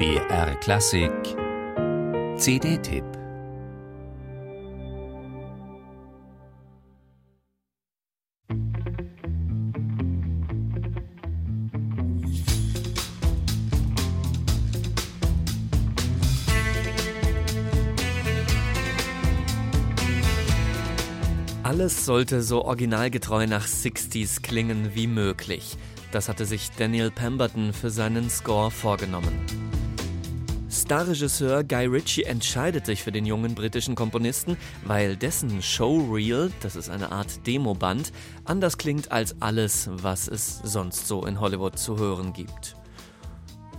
BR Klassik CD-Tipp Alles sollte so originalgetreu nach 60s klingen wie möglich. Das hatte sich Daniel Pemberton für seinen Score vorgenommen. Starregisseur Guy Ritchie entscheidet sich für den jungen britischen Komponisten, weil dessen Showreel, das ist eine Art Demoband, anders klingt als alles, was es sonst so in Hollywood zu hören gibt.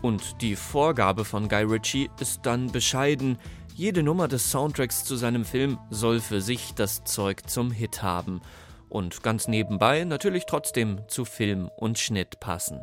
Und die Vorgabe von Guy Ritchie ist dann bescheiden, jede Nummer des Soundtracks zu seinem Film soll für sich das Zeug zum Hit haben und ganz nebenbei natürlich trotzdem zu Film und Schnitt passen.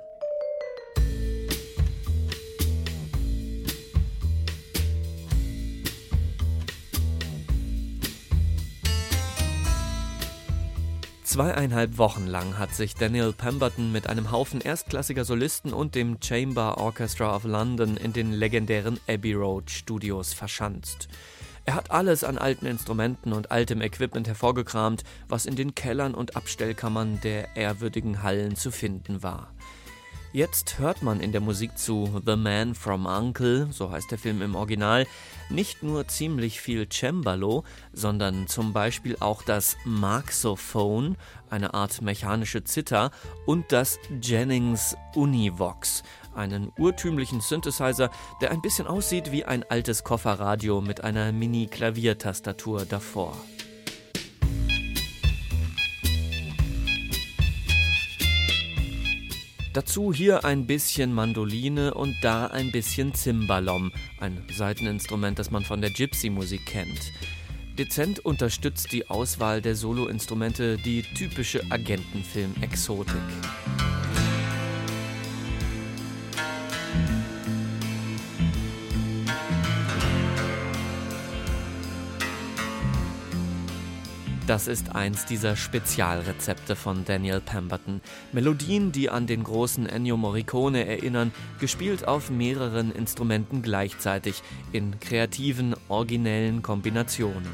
Zweieinhalb Wochen lang hat sich Daniel Pemberton mit einem Haufen erstklassiger Solisten und dem Chamber Orchestra of London in den legendären Abbey Road Studios verschanzt. Er hat alles an alten Instrumenten und altem Equipment hervorgekramt, was in den Kellern und Abstellkammern der ehrwürdigen Hallen zu finden war. Jetzt hört man in der Musik zu The Man from Uncle, so heißt der Film im Original, nicht nur ziemlich viel Cembalo, sondern zum Beispiel auch das Marxophone, eine Art mechanische Zither, und das Jennings Univox, einen urtümlichen Synthesizer, der ein bisschen aussieht wie ein altes Kofferradio mit einer Mini-Klaviertastatur davor. Dazu hier ein bisschen Mandoline und da ein bisschen Zimbalom, ein Saiteninstrument, das man von der Gypsy-Musik kennt. Dezent unterstützt die Auswahl der Soloinstrumente die typische Agentenfilm-Exotik. Das ist eins dieser Spezialrezepte von Daniel Pemberton. Melodien, die an den großen Ennio Morricone erinnern, gespielt auf mehreren Instrumenten gleichzeitig in kreativen, originellen Kombinationen.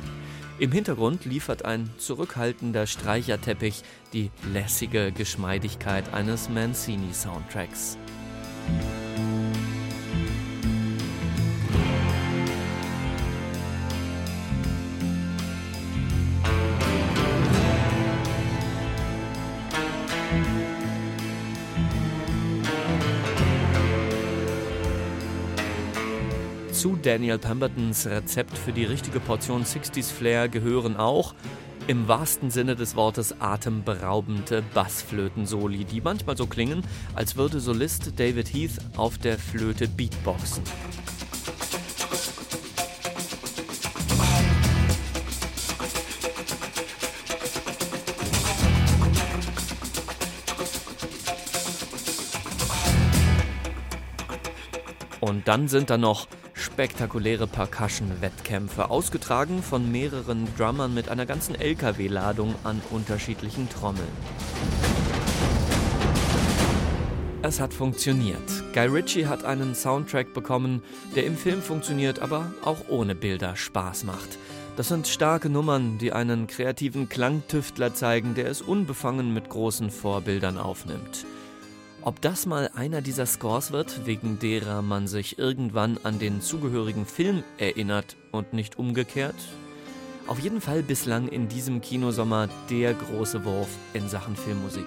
Im Hintergrund liefert ein zurückhaltender Streicherteppich die lässige Geschmeidigkeit eines Mancini-Soundtracks. Zu Daniel Pembertons Rezept für die richtige Portion 60s Flair gehören auch im wahrsten Sinne des Wortes atemberaubende Bassflöten-Soli, die manchmal so klingen, als würde Solist David Heath auf der Flöte Beatboxen. Und dann sind da noch spektakuläre Percussion-Wettkämpfe, ausgetragen von mehreren Drummern mit einer ganzen LKW-Ladung an unterschiedlichen Trommeln. Es hat funktioniert. Guy Ritchie hat einen Soundtrack bekommen, der im Film funktioniert, aber auch ohne Bilder Spaß macht. Das sind starke Nummern, die einen kreativen Klangtüftler zeigen, der es unbefangen mit großen Vorbildern aufnimmt. Ob das mal einer dieser Scores wird, wegen derer man sich irgendwann an den zugehörigen Film erinnert und nicht umgekehrt? Auf jeden Fall bislang in diesem Kinosommer der große Wurf in Sachen Filmmusik.